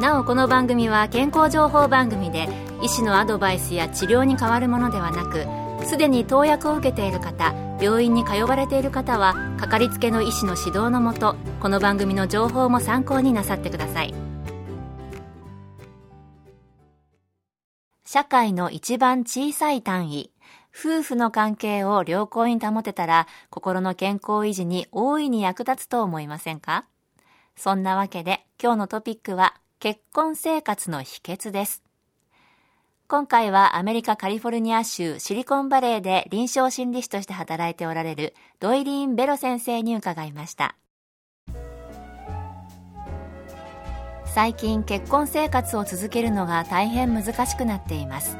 なおこの番組は健康情報番組で医師のアドバイスや治療に変わるものではなくすでに投薬を受けている方病院に通われている方はかかりつけの医師の指導のもとこの番組の情報も参考になさってください。社会の一番小さい単位夫婦の関係を良好に保てたら心の健康維持に大いに役立つと思いませんか？そんなわけで今日のトピックは結婚生活の秘訣です。今回はアメリカカリフォルニア州シリコンバレーで臨床心理士として働いておられるドイリーン・ベロ先生に伺いました。最近結婚生活を続けるのが大変難しくなっています。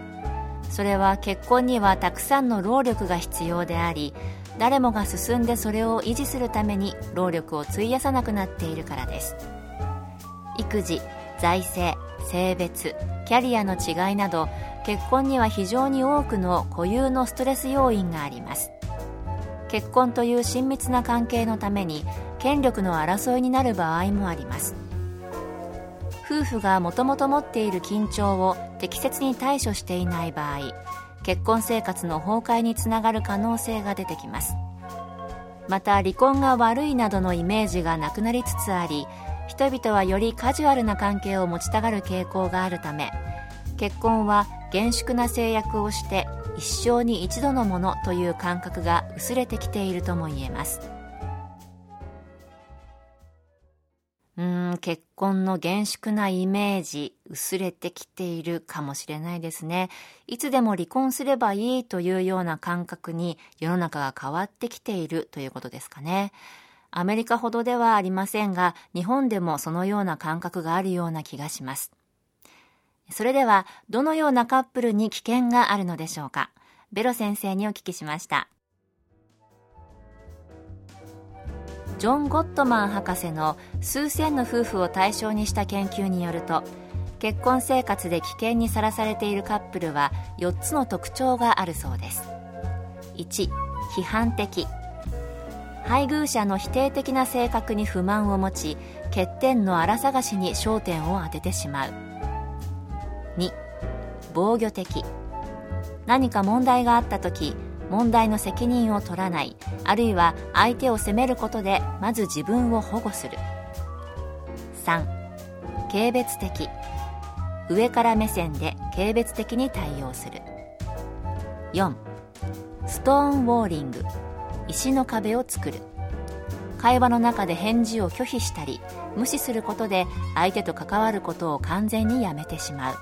それは結婚にはたくさんの労力が必要であり誰もが進んでそれを維持するために労力を費やさなくなっているからです。育児財政性別キャリアの違いなど結婚には非常に多くの固有のストレス要因があります。結婚という親密な関係のために権力の争いになる場合もあります。夫婦がもともと持っている緊張を適切に対処していない場合結婚生活の崩壊につながる可能性が出てきます。また離婚が悪いなどのイメージがなくなりつつあり人々はよりカジュアルな関係を持ちたがる傾向があるため結婚は厳粛な制約をして一生に一度のものという感覚が薄れてきているとも言えます。うん結婚の厳粛なイメージ薄れてきているかもしれないですね。いつでも離婚すればいいというような感覚に世の中が変わってきているということですかね。アメリカほどではありませんが日本でもそのような感覚があるような気がしますそれでは、どのようなカップルに危険があるのでしょうか？ベロ先生にお聞きしました。ジョン・ゴットマン博士の数千の夫婦を対象にした研究によると結婚生活で危険にさらされているカップルは4つの特徴があるそうです1批判的配偶者の否定的な性格に不満を持ち欠点の荒探しに焦点を当ててしまう。2防御的。何か問題があった時問題の責任を取らないあるいは相手を責めることでまず自分を保護する。3軽蔑的。上から目線で軽蔑的に対応する。4ストーンウォーリング。石の壁を作る。会話の中で返事を拒否したり無視することで相手と関わることを完全にやめてしまう。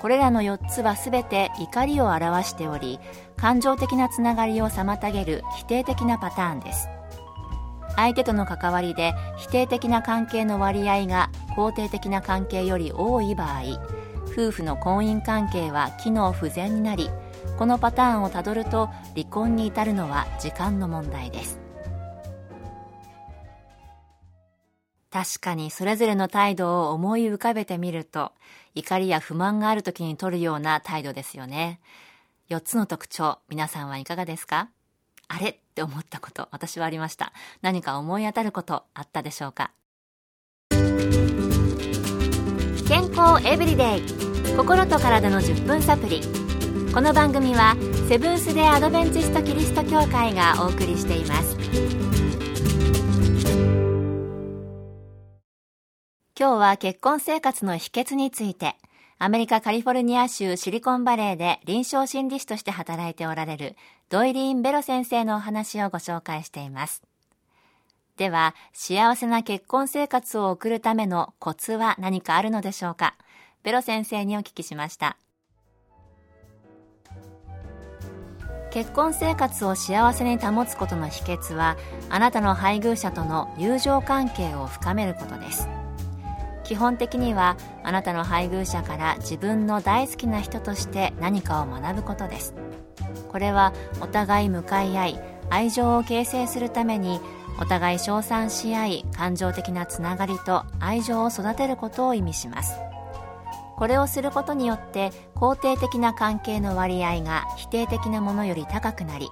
これらの4つは全て怒りを表しており感情的なつながりを妨げる否定的なパターンです。相手との関わりで否定的な関係の割合が肯定的な関係より多い場合夫婦の婚姻関係は機能不全になりこのパターンをたどると離婚に至るのは時間の問題です。確かにそれぞれの態度を思い浮かべてみると怒りや不満がある時に取るような態度ですよね。4つの特徴、皆さんはいかがですか？あれって思ったこと、私はありました。何か思い当たることあったでしょうか？健康エブリデイ。心と体の10分サプリ。この番組はセブンス・デ・アドベンチスト・キリスト教会がお送りしています今日は結婚生活の秘訣について、アメリカカリフォルニア州シリコンバレーで臨床心理士として働いておられるドイリーン・ベロ先生のお話をご紹介しています。では、幸せな結婚生活を送るためのコツは何かあるのでしょうか？ベロ先生にお聞きしました。結婚生活を幸せに保つことの秘訣は、あなたの配偶者との友情関係を深めることです。基本的にはあなたの配偶者から自分の大好きな人として何かを学ぶことですこれはお互い向かい合い愛情を形成するためにお互い称賛し合い感情的なつながりと愛情を育てることを意味しますこれをすることによって肯定的な関係の割合が否定的なものより高くなり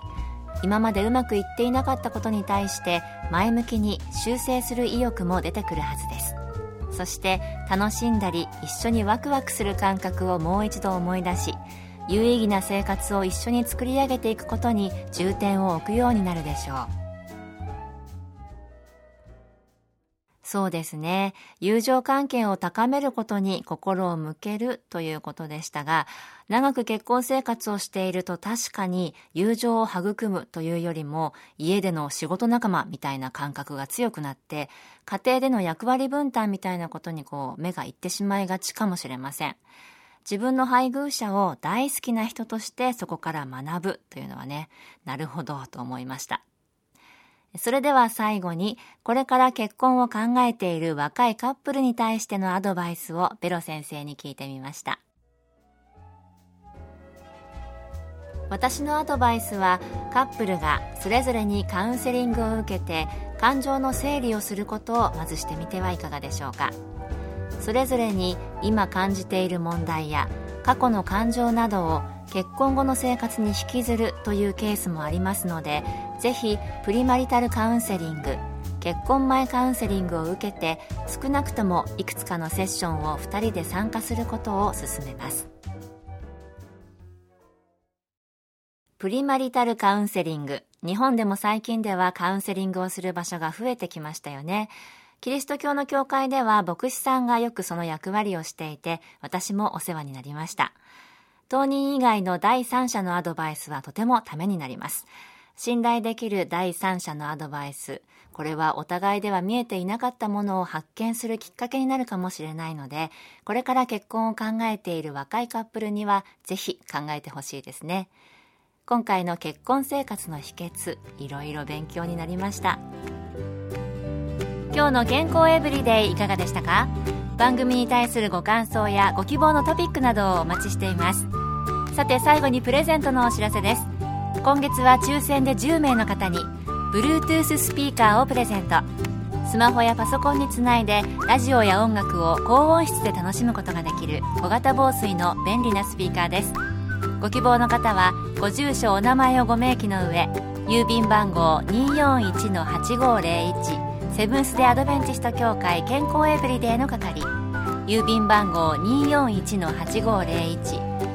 今までうまくいっていなかったことに対して前向きに修正する意欲も出てくるはずです。そして楽しんだり一緒にワクワクする感覚をもう一度思い出し有意義な生活を一緒に作り上げていくことに重点を置くようになるでしょう。そうですね。友情関係を高めることに心を向けるということでしたが、長く結婚生活をしていると確かに友情を育むというよりも家での仕事仲間みたいな感覚が強くなって家庭での役割分担みたいなことにこう目がいってしまいがちかもしれません。自分の配偶者を大好きな人としてそこから学ぶというのはね、なるほどと思いました。それでは最後に、これから結婚を考えている若いカップルに対してのアドバイスをベロ先生に聞いてみました。私のアドバイスはカップルがそれぞれにカウンセリングを受けて感情の整理をすることをまずしてみてはいかがでしょうかそれぞれに今感じている問題や過去の感情などを結婚後の生活に引きずるというケースもありますのでぜひプリマリタルカウンセリング結婚前カウンセリングを受けて少なくともいくつかのセッションを2人で参加することを勧めます。プリマリタルカウンセリング日本でも最近ではカウンセリングをする場所が増えてきましたよね。キリスト教の教会では牧師さんがよくその役割をしていて私もお世話になりました。当人以外の第三者のアドバイスはとてもためになります。信頼できる第三者のアドバイス。これはお互いでは見えていなかったものを発見するきっかけになるかもしれないので、これから結婚を考えている若いカップルにはぜひ考えてほしいですね。今回の結婚生活の秘訣、いろいろ勉強になりました。今日の健康エブリデイいかがでしたか？番組に対するご感想やご希望のトピックなどをお待ちしています。さて最後にプレゼントのお知らせです今月は抽選で10名の方に Bluetooth スピーカーをプレゼント。スマホやパソコンにつないでラジオや音楽を高音質で楽しむことができる小型防水の便利なスピーカーです。ご希望の方はご住所お名前をご明記の上郵便番号241-8501セブンス・デ・アドベンチスト協会健康エブリデイの係。郵便番号241-8501